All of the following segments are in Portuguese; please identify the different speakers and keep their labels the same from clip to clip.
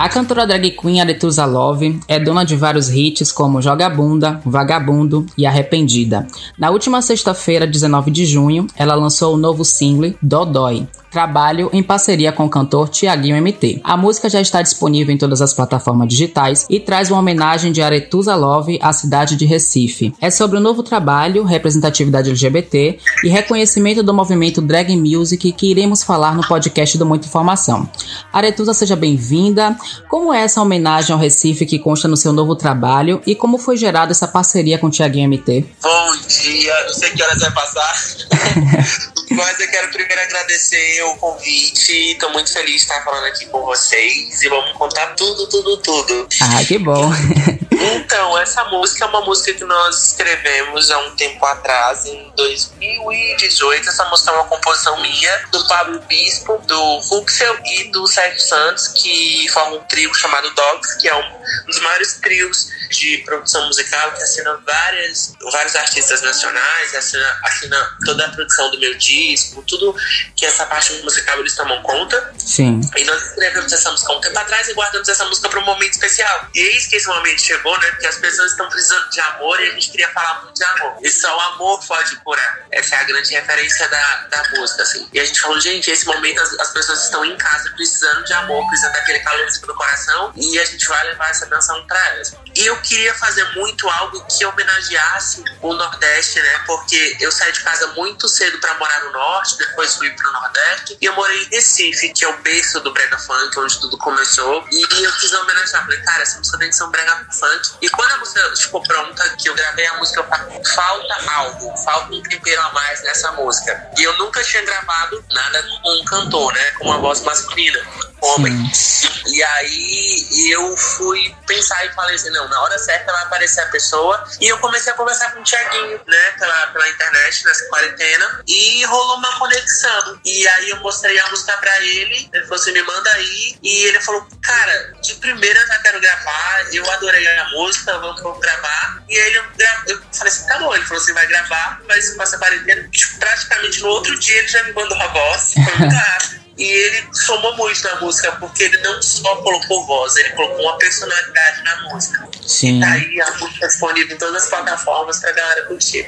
Speaker 1: A cantora drag queen Aretusa Love é dona de vários hits como Joga Bunda, Vagabundo e Arrependida. Na última sexta-feira, 19 de junho, ela lançou o novo single Dodói, trabalho em parceria com o cantor Tiaguinho MT. A música já está disponível em todas as plataformas digitais e traz uma homenagem de Aretusa Love à cidade de Recife. É sobre o novo trabalho, representatividade LGBT e reconhecimento do movimento drag music que iremos falar no podcast do Muita Informação. Aretusa, seja bem-vinda. Como é essa homenagem ao Recife que consta no seu novo trabalho e como foi gerada essa parceria com o Tiaguinho MT?
Speaker 2: Bom dia, não sei que horas vai passar, mas eu quero primeiro agradecer o convite. Estou muito feliz de estar falando aqui com vocês e vamos contar tudo, tudo, tudo.
Speaker 1: Ah, que bom.
Speaker 2: Então, essa música é uma música que nós escrevemos há um tempo atrás, em 2018. Essa música é uma composição minha, do Pablo Bispo, do Ruxel e do Sérgio Santos, que formam um trio chamado Dogs, que é um dos maiores trios de produção musical que assina várias, vários artistas nacionais, assina, assina toda a produção do meu disco, tudo que essa parte musical eles tomam conta.
Speaker 1: Sim.
Speaker 2: E nós escrevemos essa música um tempo atrás e guardamos essa música para um momento especial. E eis que esse momento chegou, né? Porque as pessoas estão precisando de amor e a gente queria falar muito de amor. E só o amor pode curar. Grande referência da, da música, assim. E a gente falou, gente, esse momento as, as pessoas estão em casa precisando de amor, precisando daquele calor do coração e a gente vai levar essa canção para elas. E eu queria fazer muito algo que homenageasse o Nordeste, né? Porque eu saí de casa muito cedo para morar no Norte, depois fui pro Nordeste e eu morei em Recife, que é o berço do brega funk, onde tudo começou. E eu quis homenagear, falei, cara, essa música tem que ser um brega funk. E quando a música ficou pronta, que eu gravei a música, eu falei, falta algo, falta um tempero a mais nessa música. E eu nunca tinha gravado nada com um cantor, né? Com uma voz masculina homem. Sim. E aí eu fui pensar e falei assim, não, na hora certa vai aparecer a pessoa. E eu comecei a conversar com o Tiaguinho, né, pela, pela internet, nessa quarentena. E rolou uma conexão. E aí eu mostrei a música pra ele. Ele falou assim, me manda aí. E ele falou, cara, de primeira eu já quero gravar. Eu adorei a música, vamos, vamos gravar. E aí eu, eu falei assim, tá bom. Ele falou assim, vai gravar, mas com essa quarentena. Tipo, praticamente no outro dia ele já me mandou a voz. Foi muito rápido. E ele somou muito na música, porque ele não só colocou voz, ele colocou uma personalidade na música.
Speaker 1: Sim.
Speaker 2: E tá aí a música disponível em todas as plataformas pra galera curtir.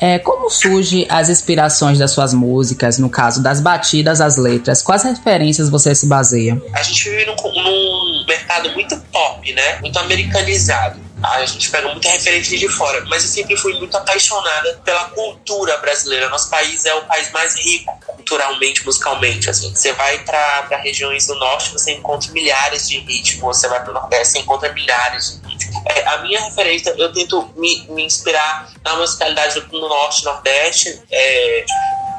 Speaker 1: É, como surge as inspirações das suas músicas, no caso das batidas, as letras? Quais referências você se baseia?
Speaker 2: A gente vive num, num mercado muito pop, né? Muito americanizado. A gente pega muita referência de fora, mas eu sempre fui muito apaixonada pela cultura brasileira. Nosso país é o país mais rico culturalmente, musicalmente. Assim, você vai para regiões do norte, você encontra milhares de ritmos. Você vai para o nordeste, você encontra milhares de ritmos. É, a minha referência, eu tento me, me inspirar na musicalidade do norte, nordeste. É,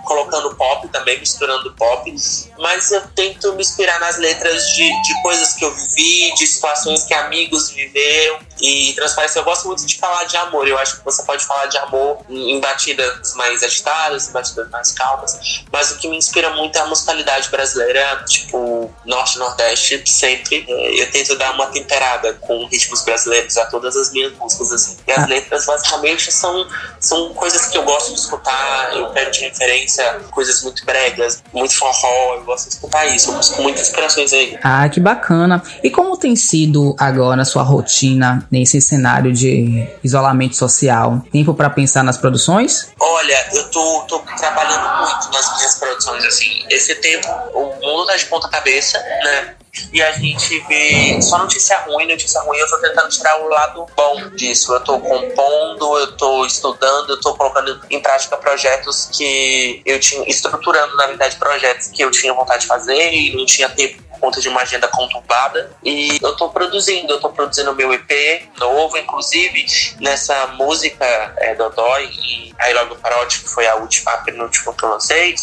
Speaker 2: colocando pop também, misturando pop, mas eu tento me inspirar nas letras de, de coisas que eu vivi, de situações que amigos viveram e transparecer. Eu gosto muito de falar de amor, eu acho que você pode falar de amor em batidas mais agitadas, em batidas mais calmas, mas o que me inspira muito é a musicalidade brasileira, tipo, norte nordeste, sempre. É, eu tento dar uma temperada com ritmos brasileiros a todas as minhas músicas, assim. E as letras, basicamente, são, são coisas que eu gosto de escutar, eu pego de referência coisas muito bregas, muito forró, eu gosto de escutar isso, eu busco muitas inspirações aí.
Speaker 1: Ah, que bacana. E como tem sido agora a sua rotina nesse cenário de isolamento social? Tempo para pensar nas produções?
Speaker 2: Olha, eu tô, tô trabalhando muito nas minhas produções, assim, esse tempo, o mundo tá de ponta cabeça, né? e a gente vê só notícia ruim, notícia ruim, eu tô tentando tirar o lado bom disso. Eu tô compondo, eu tô estudando, eu tô colocando em prática projetos que eu tinha, estruturando, na verdade, projetos que eu tinha vontade de fazer e não tinha tempo conta de uma agenda conturbada. E eu tô produzindo, eu tô produzindo meu EP novo, inclusive nessa música é, Dodói e I Love Parody, que foi a última, a penúltima que eu lancei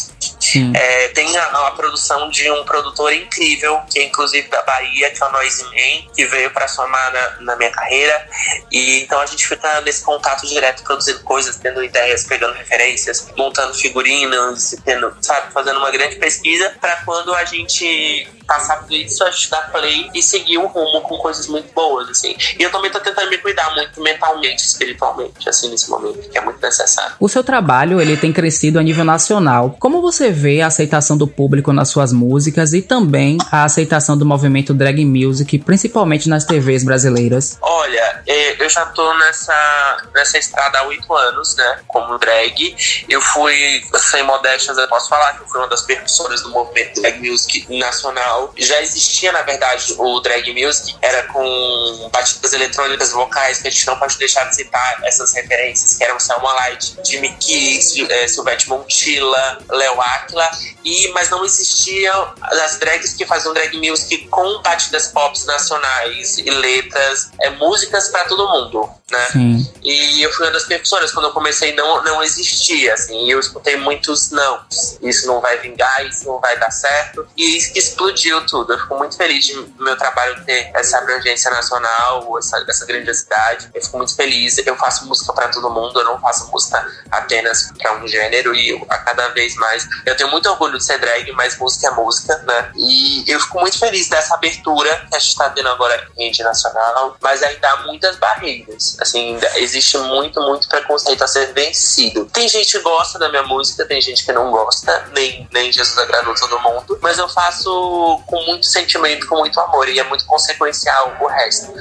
Speaker 2: é, tem a, a, produção de um produtor incrível, que é inclusive da Bahia, que é o Noise Man, que veio para somar na, na, minha carreira. E então a gente fica nesse contato direto, produzindo coisas, tendo ideias, pegando referências, montando figurinos, tendo, sabe, fazendo uma grande pesquisa para quando a gente passar por isso, a gente dar play e seguir um rumo com coisas muito boas, assim. E eu também tô tentando me cuidar muito mentalmente, espiritualmente, assim, nesse momento, que é muito necessário.
Speaker 1: O seu trabalho, ele tem crescido a nível nacional. Como você vê a aceitação do público nas suas músicas e também a aceitação do movimento drag music, principalmente nas TVs brasileiras?
Speaker 2: Olha, é, eu já tô nessa, nessa estrada há oito anos, né, como drag. Eu fui, sem modéstias, eu posso falar que eu fui uma das percussoras do movimento drag music nacional. Já existia, na verdade, o drag music, era com batidas eletrônicas vocais, que a gente não pode deixar de citar essas referências, que eram Selma Light, Jimmy Keys, é, Silvete Montilla, Léo Aquila, e, mas não existiam as drags que faziam drag music com batidas pop nacionais e letras, é, músicas para todo mundo, né? Sim. E eu fui uma das percussoras, quando eu comecei não, não existia, assim, e eu escutei muitos não. Isso não vai vingar, isso não vai dar certo, e explodiu tudo. Eu fico muito feliz de meu trabalho ter essa abrangência nacional, essa, essa grandiosidade. Eu fico muito feliz. Eu faço música para todo mundo, eu não faço música apenas para um gênero, e a cada vez mais. Eu tenho muito orgulho de ser drag, mas música é música, né? E eu fico muito feliz dessa abertura que a gente tá tendo agora em rede nacional, mas ainda há muitas barreiras. Assim, existe muito, muito preconceito a ser vencido. Tem gente que gosta da minha música, tem gente que não gosta, nem, nem Jesus agradou todo mundo, mas eu faço com muito sentimento, com muito amor, e é muito consequencial o resto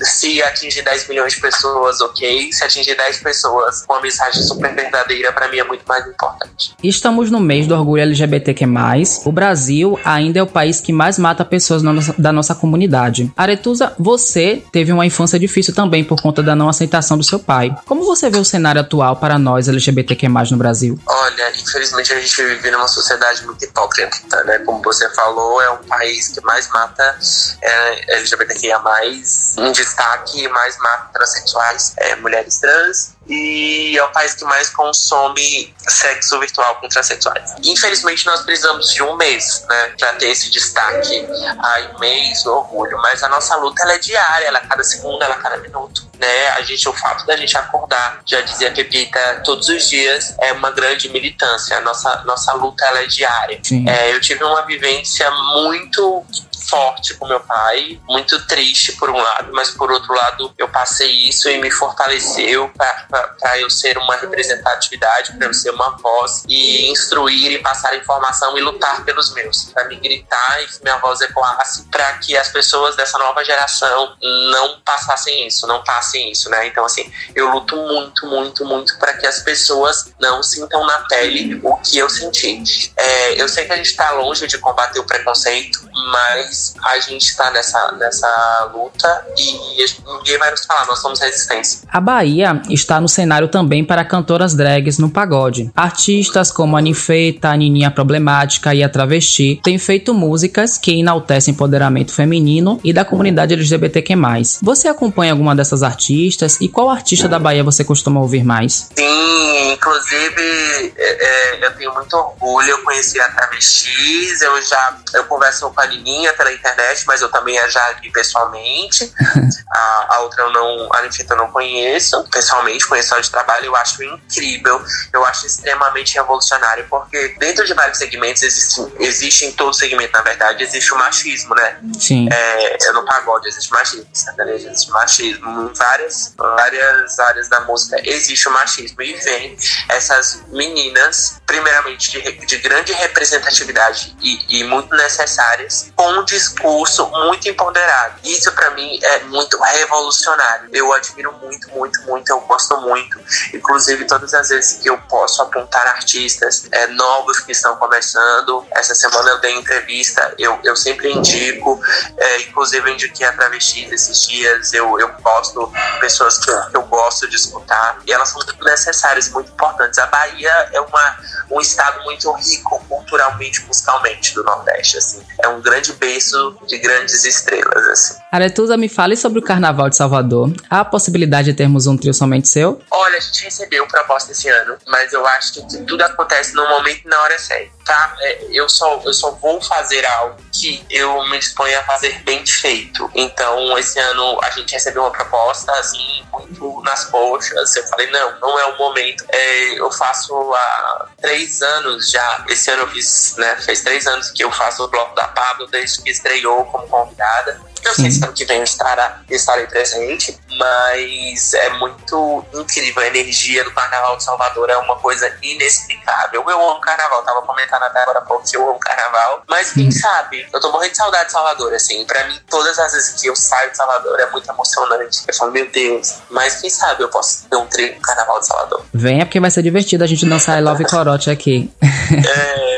Speaker 2: se atingir 10 milhões de pessoas, ok. Se atingir 10 pessoas com uma mensagem super verdadeira, para mim é muito mais importante.
Speaker 1: Estamos no mês do orgulho LGBTQ+. O Brasil ainda é o país que mais mata pessoas nossa, da nossa comunidade. Aretusa, você teve uma infância difícil também por conta da não aceitação do seu pai. Como você vê o cenário atual para nós LGBTQ+, no Brasil?
Speaker 2: Olha, infelizmente a gente vive numa sociedade muito hipócrita, né? Como você falou, é um país que mais mata é, LGBTQIA+, destaque mais mata transexuais, é, mulheres trans, e é o país que mais consome sexo virtual com transexuais. Infelizmente, nós precisamos de um mês, né, para ter esse destaque. Ai, mês orgulho. Mas a nossa luta ela é diária, ela é cada segundo, ela é cada minuto. Né? A gente, o fato da gente acordar, já dizia Pepita, todos os dias é uma grande militância. A nossa, nossa luta ela é diária. É, eu tive uma vivência muito forte com meu pai, muito triste por um lado, mas por outro lado eu passei isso e me fortaleceu para eu ser uma representatividade, para eu ser uma voz e instruir e passar informação e lutar pelos meus, para me gritar e que minha voz ecoasse, para que as pessoas dessa nova geração não passassem isso, não passem isso, né? Então assim, eu luto muito, muito, muito para que as pessoas não sintam na pele o que eu senti. É, eu sei que a gente está longe de combater o preconceito, mas a gente está nessa, nessa luta e ninguém vai nos falar, nós somos resistência.
Speaker 1: A Bahia está no cenário também para cantoras drags no pagode. Artistas como a Ninfeita, a Nininha Problemática e a Travesti têm feito músicas que enaltecem empoderamento feminino e da comunidade LGBTQ+. Você acompanha alguma dessas artistas e qual artista da Bahia você costuma ouvir mais?
Speaker 2: Sim, inclusive é, é, eu tenho muito orgulho, eu conheci a Travestis, eu já eu converso com a Nininha pela internet, mas eu também já vi pessoalmente. a, a outra eu não, a Ninfita eu não conheço pessoalmente, conheço ela de trabalho, eu acho incrível, eu acho extremamente revolucionário, porque dentro de vários segmentos existe, existe em todo segmento, na verdade, existe o machismo, né?
Speaker 1: Sim.
Speaker 2: É, no pagode existe machismo, sertanejo existe machismo, em várias, várias áreas da música existe o machismo e vem essas meninas, primeiramente de, de grande representatividade e, e muito necessárias, com um discurso muito empoderado. Isso para mim é muito revolucionário. Eu admiro muito, muito, muito, eu gosto muito. Inclusive, todas as vezes que eu posso apontar artistas é, novos que estão começando, essa semana eu dei entrevista, eu, eu sempre indico, é, inclusive eu indiquei a Travesti esses dias, eu, eu posto pessoas que, que eu gosto de escutar, e elas são muito necessárias, muito importantes. A Bahia é uma, um estado muito rico culturalmente, musicalmente do Nordeste, assim. É um grande berço de grandes estrelas, assim.
Speaker 1: Aretusa, me fale sobre o Carnaval de Salvador. Há a possibilidade de termos um trio somente seu?
Speaker 2: Olha, a gente recebeu proposta esse ano, mas eu acho que tudo acontece no momento e na hora certa, tá? É, eu, só, eu só vou fazer algo que eu me disponho a fazer bem feito. Então, esse ano a gente recebeu uma proposta, assim, muito nas coxas. Eu falei, não, não é o momento. É, eu faço há três anos já. Esse ano eu fiz, né? Fez três anos que eu faço o bloco da Pablo, desde que estreou como convidada. Não sei se ano que vem eu estará, estarei presente, mas é muito incrível. A energia do Carnaval de Salvador é uma coisa inexplicável. Eu amo Carnaval, tava comentando até agora há pouco que eu amo Carnaval, mas quem sabe, eu tô morrendo de saudade de Salvador, assim. Pra mim, todas as vezes que eu saio de Salvador é muito emocionante. Eu falo, meu Deus, mas quem sabe eu posso ter um treino no Carnaval de Salvador.
Speaker 1: Venha porque vai ser divertido a gente dançar I Love Corote aqui. É.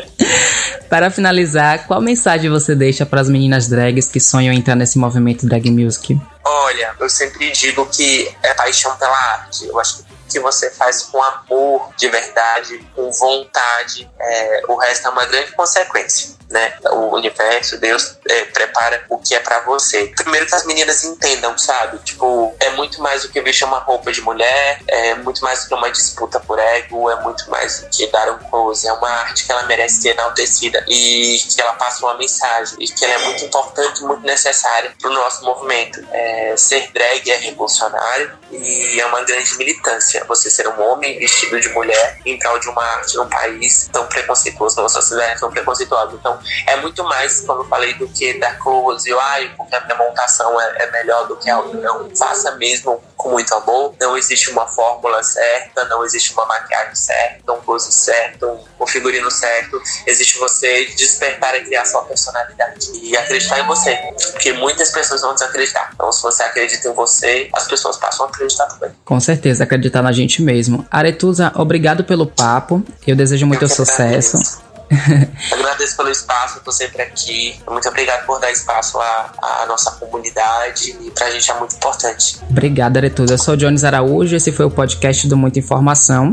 Speaker 1: Para finalizar, qual mensagem você deixa para as meninas drags que sonham entrar nesse movimento drag music?
Speaker 2: Olha, eu sempre digo que é paixão pela arte. Eu acho que que você faz com amor de verdade, com vontade, é, o resto é uma grande consequência né? O universo, Deus é, prepara o que é para você. Primeiro que as meninas entendam, sabe? Tipo, é muito mais do que vestir uma roupa de mulher, é muito mais do que uma disputa por ego, é muito mais do que dar um close. É uma arte que ela merece ser enaltecida e que ela passa uma mensagem e que ela é muito importante, muito necessária pro nosso movimento. É, ser drag é revolucionário e é uma grande militância. Você ser um homem vestido de mulher em prol de uma arte num país tão preconceituoso, numa sociedade tão preconceituosa. Então, é muito mais, como eu falei, do que dar close, ou ai, porque a minha montação é, é melhor do que a outra. Não, faça mesmo com muito amor. Não existe uma fórmula certa, não existe uma maquiagem certa, um close certo, um figurino certo. Existe você despertar e criar sua personalidade e acreditar em você. Porque muitas pessoas vão desacreditar. Então, se você acredita em você, as pessoas passam a acreditar também.
Speaker 1: Com certeza, acreditar na gente mesmo. Aretusa, obrigado pelo papo. Eu desejo muito eu sucesso. Agradeço.
Speaker 2: Agradeço pelo espaço, estou sempre aqui. Muito obrigado por dar espaço à, à nossa comunidade e pra gente é muito importante.
Speaker 1: Obrigada, Aretusa. Eu sou o Jones Araújo, esse foi o podcast do Muita Informação.